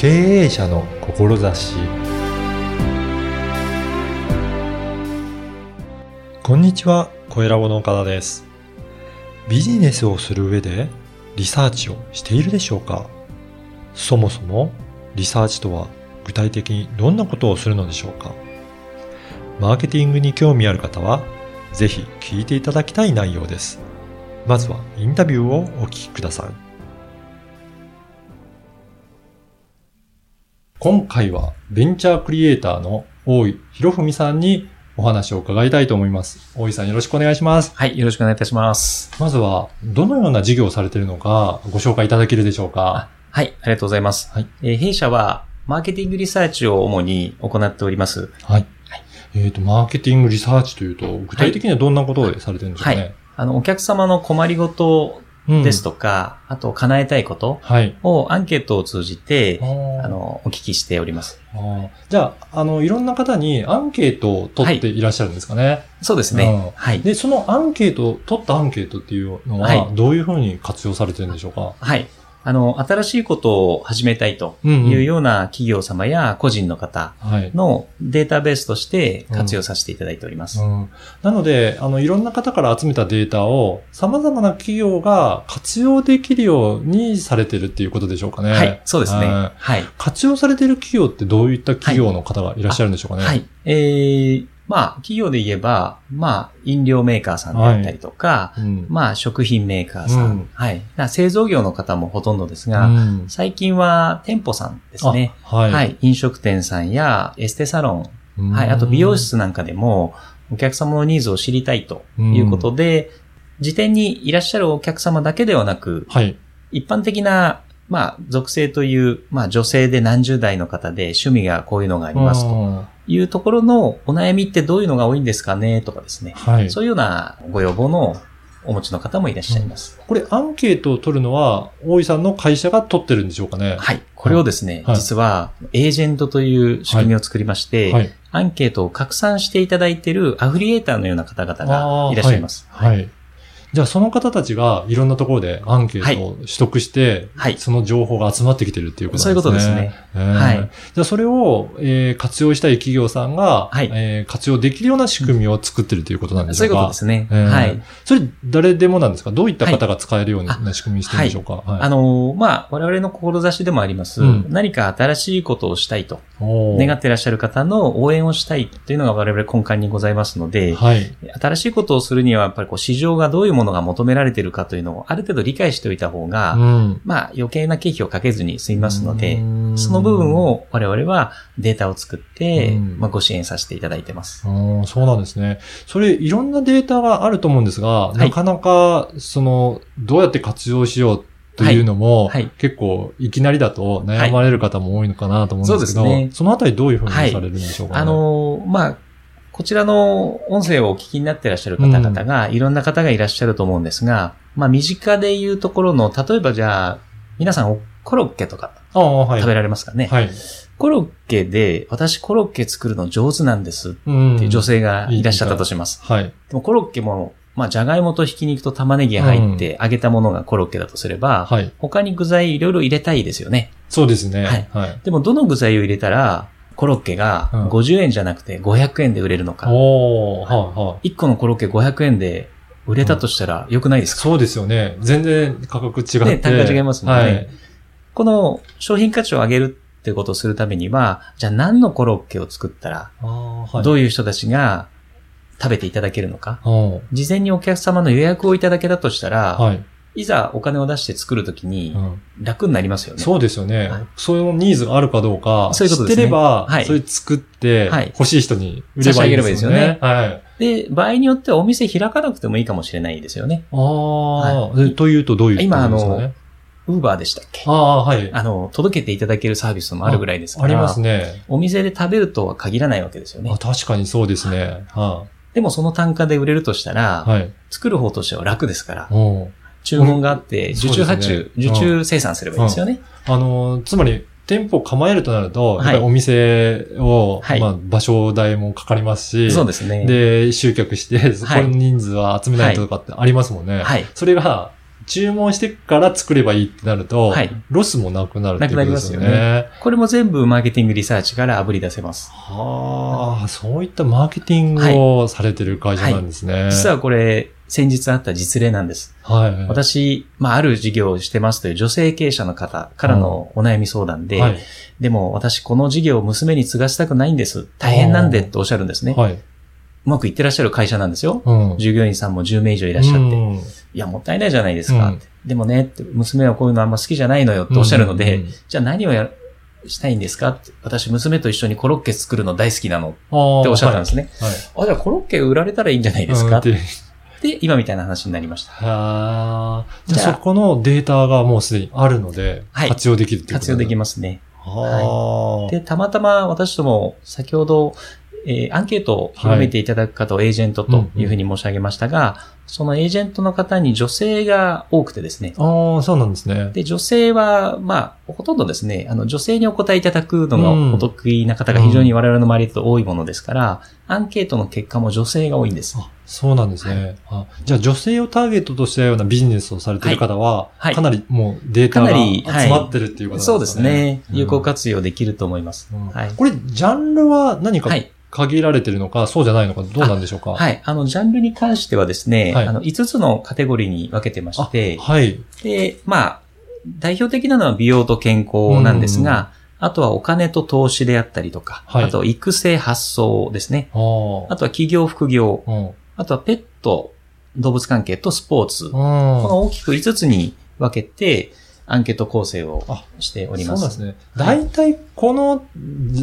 経営者の志こんにちは、小ラボの岡田です。ビジネスをする上でリサーチをしているでしょうか？そもそもリサーチとは具体的にどんなことをするのでしょうか？マーケティングに興味ある方はぜひ聞いていただきたい内容です。まずはインタビューをお聞きください。今回はベンチャークリエイターの大井博文さんにお話を伺いたいと思います。大井さんよろしくお願いします。はい、よろしくお願いいたします。まずは、どのような事業をされているのかご紹介いただけるでしょうかはい、ありがとうございます。はいえー弊社は、マーケティングリサーチを主に行っております。はい。えっ、と、マーケティングリサーチというと、具体的にはどんなことをされてるんでしょうかね。あの、お客様の困りごとうんですとか、あと叶えたいことはい。をアンケートを通じて、ああの、お聞きしております。あじゃあ、あの、いろんな方にアンケートを取っていらっしゃるんですかね？そうですね。はい。で、そのアンケート、取ったアンケートっていうのは、はいどういうふうに活用されてるんでしょうか？はい。あの、新しいことを始めたいとうんいうような企業様や個人の方はい。のデータベースとして活用させていただいております。うん、なので、あの、いろんな方から集めたデータを様々な企業が活用できるようにされてるっていうことでしょうかね。はい、そうですね。はいはい。活用されてる企業ってどういった企業の方がいらっしゃるんでしょうかね。はい。えー、まあ、企業で言えば、まあ、飲料メーカーさんであったりとか、うん。まあ、食品メーカーさん、うんはい。製造業の方もほとんどですが、うん最近は店舗さんですね。あはい。はい。飲食店さんやエステサロン、うんはい。あと美容室なんかでも、お客様のニーズを知りたいということで、時点にいらっしゃるお客様だけではなく、はい。一般的な、まあ、属性という、まあ、女性で何十代の方で趣味がこういうのがありますとと。いうところのお悩みってどういうのが多いんですかねとかですね。はい。そういうようなご要望のお持ちの方もいらっしゃいます。これ、アンケートを取るのは、大井さんの会社が取ってるんでしょうかね？はい。これをですね、はい実は、エージェントという仕組みを作りまして、はい。アンケートを拡散していただいているアフリエーターのような方々がいらっしゃいます。はい。はいじゃあ、その方たちがいろんなところでアンケートを取得して、はい。その情報が集まってきてるっていうことそういう。ことですね。えー。はい。じゃあ、それを、えー活用したい企業さんが、はい。えー活用できるような仕組みを作ってるということなんでしそういうょうか。ことですね。えー。はい。それ、誰でもなんですか？どういった方が使えるような仕組みにしてるんでしょうか、はい。あのーまあ、我々の志でもあります、うん。何か新しいことをしたいと願っていらっしゃる方の応援をしたいというのが我々根幹にございますので、はい。新しいことをするにはやっぱりこう市場がどういうものが求められているかというのをある程度理解しておいた方が、うん。まあ余計な経費をかけずに済みますので、うんその部分を我々はデータを作って、うんまあ、ご支援させていただいてます。そうなんですね。それ、いろんなデータがあると思うんですが、いなかなか、その、どうやって活用しようというのも、はいはい結構、いきなりだと悩まれる方も多いのかなと思うんですけど、そうですねそのあたりどういうふうにされるんでしょうかね。あのーまあ、こちらの音声をお聞きになっていらっしゃる方々が、いろんな方がいらっしゃると思うんですが、まあ、身近で言うところの、例えばじゃあ、皆さんおコロッケとか。食べられますかね、はい。コロッケで、私コロッケ作るの上手なんですうんっていう女性がいらっしゃったとします。はい。でもコロッケも、まあ、じゃがいもとひき肉と玉ねぎが入って揚げたものがコロッケだとすれば、はい。他に具材いろいろ入れたいですよね。そうですね。はいはい。でも、どの具材を入れたら、コロッケがうん50円じゃなくて500円で売れるのか。おー、はい、はい。1個のコロッケ500円で売れたとしたら良くないですか、そうですよね。全然価格違って。ね単価違いますもんねはい。この商品価値を上げるってことをするためには、じゃあ何のコロッケを作ったら、はい。どういう人たちが食べていただけるのか？うん事前にお客様の予約をいただけたとしたら、はい。いざお金を出して作るときにうん楽になりますよね。そうですよね。はいそういうニーズがあるかどうか、そういうことですね知ってれば、はいそれ作って、はい欲しい人に売ればいいですよね。はい。で、場合によってはお店開かなくてもいいかもしれないですよね。ああ、でというとどういうこと今あのですかね？ウーバーでしたっけ？ああ、はい。あの、届けていただけるサービスもあるぐらいですから。ありますね。お店で食べるとは限らないわけですよねあ。確かにそうですね。はでもその単価で売れるとしたら、い。はい。作る方としては楽ですから、注文があって、受注発ですね注、受注生産すればいいですよね。あの、つまり、店舗を構えるとなると、はいやっぱりお店を、はいまあ、場所代もかかりますし、そうですね。で、集客して、そこに人数は集めないとかってありますもんね。はい。それが、注文してから作ればいいってなると、はいロスもなくなるってことですよなくなりね。これも全部マーケティングリサーチから炙り出せます。はあ、そういったマーケティングをされてる会社なんですね。実はこれ、先日あった実例なんです。はい。私、まあ、ある事業をしてますという女性経営者の方からのお悩み相談で、はい。でも私この事業を娘に継がせたくないんです。大変なんでっておっしゃるんですね。はい。うまくいってらっしゃる会社なんですよ。うん。従業員さんも10名以上いらっしゃって。うんいや、もったいないじゃないですか。うんでもねって、娘はこういうのあんま好きじゃないのよっておっしゃるので、うんうんじゃあ何をやしたいんですか？って私、娘と一緒にコロッケ作るの大好きなのっておっしゃったんですね。はい。あ、じゃあコロッケ売られたらいいんじゃないですか、うんでで、今みたいな話になりました。はあ。じゃあそこのデータがもうすでにあるので、はい活用できるっていうこと活用できまますね。はあ。で、たまたま私ども先ほど、えーアンケートを広めていただく方をエージェントというふうに申し上げましたが、そのエージェントの方に女性が多くてですね。ああ、そうなんですね。で、女性は、まあ、ほとんどですね、あの、女性にお答えいただくのうんがお得意な方が非常に我々の周りだと多いものですから、アンケートの結果も女性が多いんです。あそうなんですね。あじゃあ女性をターゲットとしたようなビジネスをされている方は、はいかなりもうデータが集まってるっていうことそうなんですかね。ですね。うん有効活用できると思います。うんはい。これ、ジャンルは何かはい。限られてるのか、そうじゃないのか、どうなんでしょうか？はい。あの、ジャンルに関してはですね、はいあの、5つのカテゴリーに分けてまして、はい。で、まあ、代表的なのは美容と健康なんですが、あとはお金と投資であったりとか、はいあとは育成発想ですね。あとは企業副業、うん。あとはペット、動物関係とスポーツ。こうん。の大きく5つに分けて、アンケート構成をあしております。そうですね。大体、この、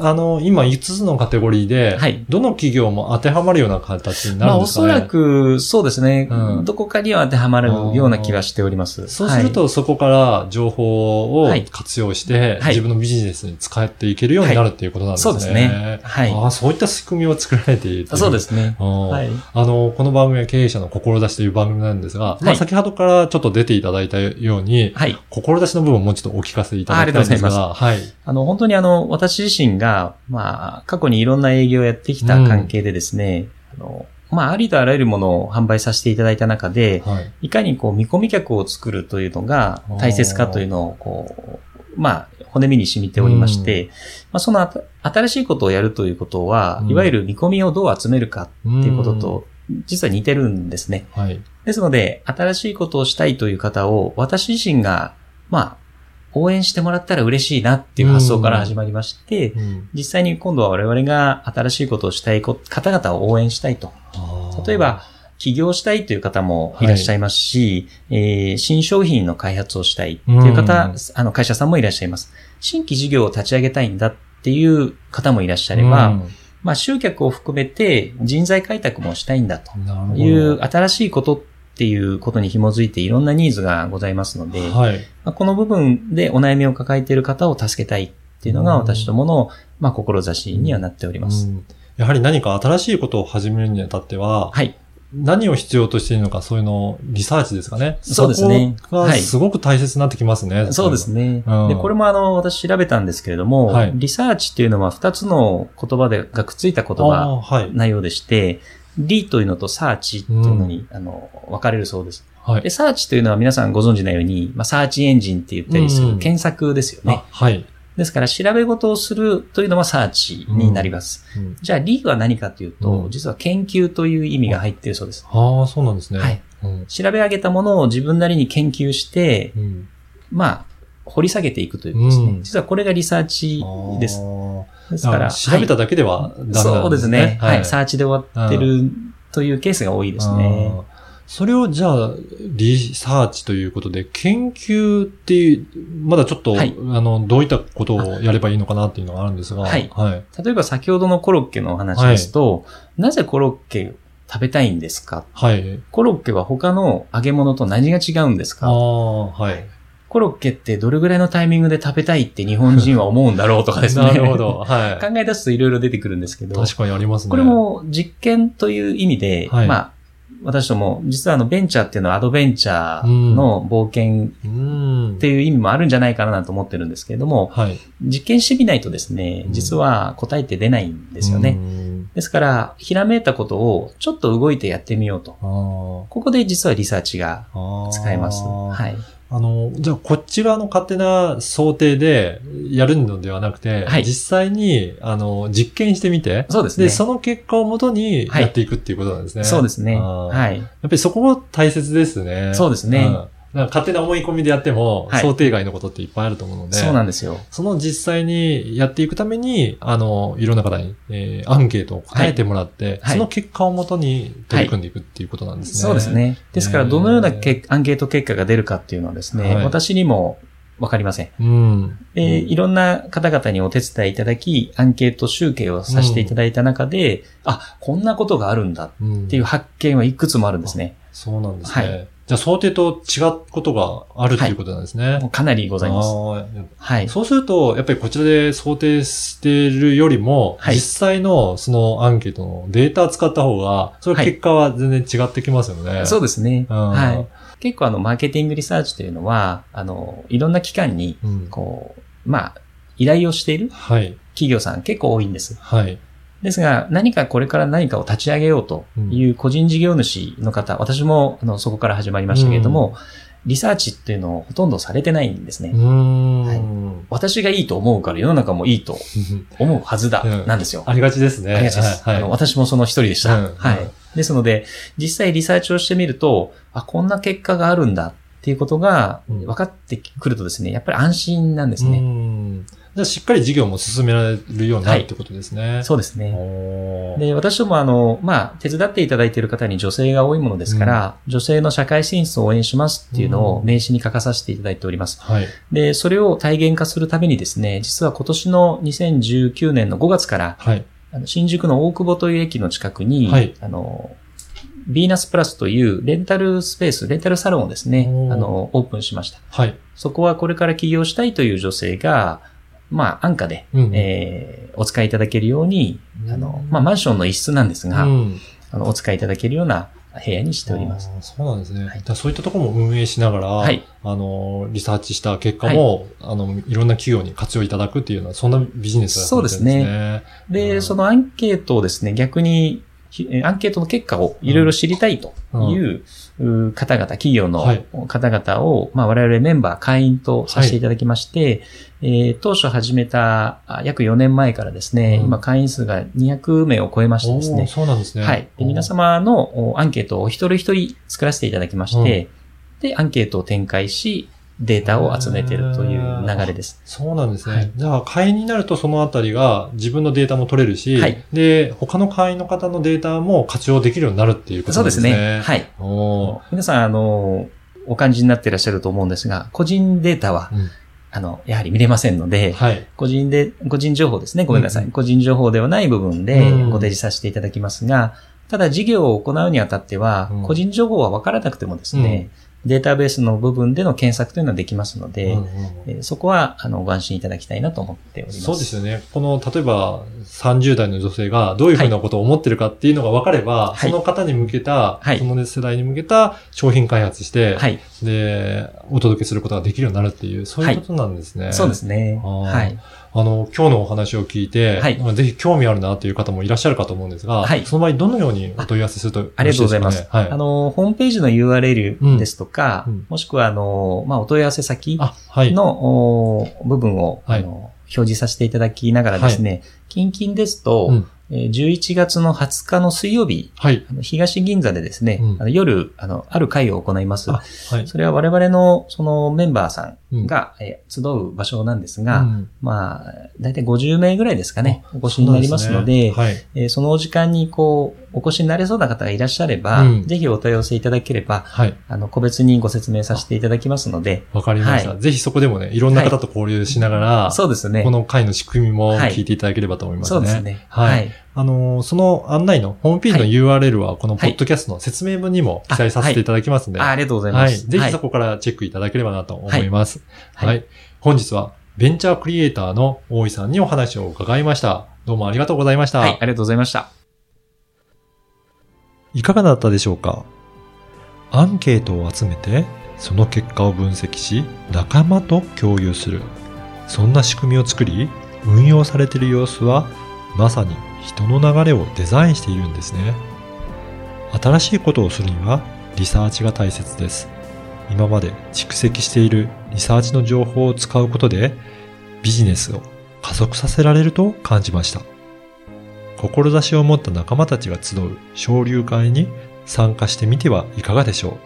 あの、今5つのカテゴリーで、はいどの企業も当てはまるような形になまあ、おるんですかね？そらく、そうですね、うんどこかには当てはまるような気がしております。そうすると、そこから情報をはい活用して、はい自分のビジネスに使っていけるようになるっていうことなんですね。そうですねはいああ、そういった仕組みを作られているといはい、そうですね。ああはい。あの、この番組は経営者の志という番組なんですが、まあはい先ほどからちょっと出ていただいたように、はい。志の部分をもうちょっとお聞かせいただきたいんですあありがとうございが、はい。あの、本当にあの、私自身が、まあ、過去にいろんな営業をやってきた関係でですね、あの、まあ、ありとあらゆるものを販売させていただいた中で、はい。いかにこう、見込み客を作るというのが大切かというのを、こう、まあ、骨身に染みておりまして、まあ、その新しいことをやるということは、うんいわゆる見込みをどう集めるかっていうことと、実は似てるんですね。うん、はい。ですので、新しいことをしたいという方を、私自身が、まあ、応援してもらったら嬉しいなっていう発想から始まりまして、うん実際に今度は我々が新しいことをしたいこ方々を応援したいと。例えば、起業したいという方もいらっしゃいますし、えー新商品の開発をしたいっていう方、うんあの会社さんもいらっしゃいます。新規事業を立ち上げたいんだっていう方もいらっしゃれば、うんまあ集客を含めて人材開拓もしたいんだと。いう新しいことっていうことに紐づいていろんなニーズがございますので、はい。まあこの部分でお悩みを抱えている方を助けたいっていうのがうん私どもの、まあ、志にはなっております。うんやはり何か新しいことを始めるにあたっては、はい。何を必要としているのか、そういうのをリサーチですかね。そうですねそこがすごく大切になってきますね。そうですね。うんで、これもあの、私調べたんですけれども、はいリサーチっていうのは2つの言葉でがくっついた言あ葉。なようでして、リというのとサーチっていうのに、あの、分かれるそうです。はいで、。サーチというのは皆さんご存知のように、まあ、サーチエンジンって言ったりすうんる検索ですよねあ。はい。ですから、調べ事をするというのはサーチになります。うんじゃあ、リは何かというと、うん実は研究という意味が入っているそうです。ああ、そうなんですね。はい。うん調べ上げたものを自分なりに研究して、うんまあ、掘り下げていくというですね。うん実はこれがリサーチです。ですから、調べただけではダメなんですね。そうですね。はい。サあーチで終わってるというケースが多いですね。ーそれをじゃあ、リサーチということで、研究っていう、まだちょっと、はいあの、どういったことをやればいいのかなっていうのがあるんですが、はいはい。例えば先ほどのコロッケのお話ですと、なぜコロッケ食べたいんですか？はい。コロッケは他の揚げ物と何が違うんですあか？あ、はい。コロッケってどれぐらいのタイミングで食べたいって日本人は思うんだろうとかですね。なるほど。は 考え出すといろいろ出てくるんですけい。ど、確かにありますね。これ、も実験という意味で、はいまあ、私ども、実はあのベンチャーっていうのはアドベンチャーの冒険うん。っていう意味もあるんじゃないかなと思ってるんですけれども、はい。実験してみないとですね、うん実は答えって出ないんですよね。うん。ですから、ひらめいたことをちょっと動いてやってみようと。ここで実はリサーチが使えます。はい。あの、じゃあ、こっち側の勝手な想定でやるのではなくて、はい実際に、あの、実験してみて、そうですね。で、その結果をもとにはいやっていくっていうことなんですね。そうですね。はい。やっぱりそこも大切ですね。そうですねんなんか勝手な思い込みでやっても、はい想定外のことっていっぱいあると思うので、そうなんですよ。その実際にやっていくために、あの、いろんな方に、えーアンケートを答えてもらって、はいその結果をもとに取り組んでいくっていうことなんですね。そうです。ね。ですから、どのようなけアンケート結果が出るかっていうのはですね、はい私にもわかりません。うん。えーいろんな方々にお手伝いいただき、アンケート集計をさせていただいた中で、あ、こんなことがあるんだうんっていう発見はいくつもあるんですね。そうなんですね。はいじゃあ想定と違うことがあるっていうことなんですね。もうかなりございます。はい。そうすると、やっぱりこちらで想定してるよりも、はい実際のそのアンケートのデータを使った方が、それ結果は全然違ってきますよね。そうですね。うんはい。結構あの、マーケティングリサーチというのは、あの、いろんな機関に、うんこう、まあ、依頼をしているはい。企業さん結構多いんです。はい。ですが、何かこれから何かを立ち上げようという個人事業主の方、私もあのそこから始まりましたけれども、リサーチっていうのをほとんどされてないんですね。うーん。私がいいと思うから世の中もいいと 思うはずだ、うんなんですよ。ありがちですね。ありがちです。はい。あの私もその一人でした。うんはいうん。ですので、実際リサーチをしてみると、あ、こんな結果があるんだっていうことがうん分かってくるとですね、やっぱり安心なんですうね。んじゃあしっかり事業も進められるようになるってことですね。そうですね。で、私どもあの、まあ、手伝っていただいている方に女性が多いものですから、女性の社会進出を応援しますっていうのをうん名刺に書かさせていただいております。はい。で、それを体現化するためにですね、実は今年の2019年の5月から、はい。あの新宿の大久保という駅の近くに、はいあの、ヴィーナスプラスというレンタルスペース、レンタルサロンをですねあの、オープンしました。はい。そこはこれから起業したいという女性が、まあ、安価で、うん。えーお使いいただけるように、あの、まあ、マンションの一室なんですが、うん。あの、お使いいただけるような部屋にしております。そうなんですね。はい。そういったところも運営しながら、はい。あの、リサーチした結果も、あの、いろんな企業に活用いただくっていうのは、そんなビジネスだそうですね。うで、ん。そのアンケートをですね、逆に、アンケートの結果をいろいろ知りたいというう方々、企業のはい。方々を、まあ、我々メンバー、会員とさせていただきまして、えー当初始めたあ約4年前からですね、うん。今会員数が200名を超えましてですね、そうなんですね。はい。で、皆様のおアンケートを一人一人作らせていただきまして、で、アンケートを展開し、データを集めているという流れです。そうなんですね。はいじゃあ、会員になるとそのあたりが自分のデータも取れるし、はいで、他の会員の方のデータも活用できるようになるっていうことそうなんですすね。でね。はい。おー皆さん、あの、お感じになっていらっしゃると思うんですが、個人データは、うんあの、やはり見れませんので、はい。個人で、個人情報ですね。ごめんなさい。うん個人情報ではない部分でうんご提示させていただきますが、ただ事業を行うにあたっては、うん個人情報は分からなくてもですね、データベースの部分での検索というのはできますので、うんうんえーそこは、あの、ご安心いただきたいなと思っております。そうですよね。この、例えば、30代の女性がどういうふうなことを思ってるかっていうのが分かれば、はいその方に向けた、はいその世代に向けた商品開発して、はい。で、お届けすることができるようになるっていう、そういうことなんですね。そうですね。はい。あの、今日のお話を聞いて、はいまあぜひ興味あるなという方もいらっしゃるかと思うんですが、はいその場合どのようにお問い合わせするとよありろしいがとうございます。ですかねはい。あの、ホームページの URL ですとか、うんうん。もしくは、あの、まあ、お問い合わせ先あ、はい。部分を、はい。あの表示させていただきながらですね、近々ですと、うん。えー11月の20日の水曜日、はい。東銀座でですね、うん。夜、あの、ある会を行います。あはい。それは我々の、そのメンバーさうん。んが、えー集う場所なんですが、うん。まあ、だいたい50名ぐらいですかね、お越しになりますので、そうなんすねえーそのお時間にこう、お越しになれそうな方がいらっしゃれば、うんぜひお問い合わせいただければ、はい。はい。あの、個別にご説明させていただきますので、わかりました、はぜひそこでもね、いろんな方と交流しながら、そうですね。この会の仕組みも聞いていただければと思いますね。そうですね。はいはい。あのーその案内のホームページの URL は、このポッドキャストの説明文にも記載させていただきますので、あありがとうございまはい。す。ぜひそこからチェックいただければなと思います。はいはい。本日は、ベンチャークリエイターの大井さんにお話を伺いました。どうもありがとうございました。はい、ありがとうございました。いかがだったでしょうか？アンケートを集めて、その結果を分析し、仲間と共有する。そんな仕組みを作り、運用されている様子は、まさに人の流れをデザインしているんですね。新しいことをするにはリサーチが大切です。今まで蓄積しているリサーチの情報を使うことでビジネスを加速させられると感じました。志を持った仲間たちが集う昇竜会に参加してみてはいかがでしょ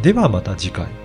う。ではまた次回。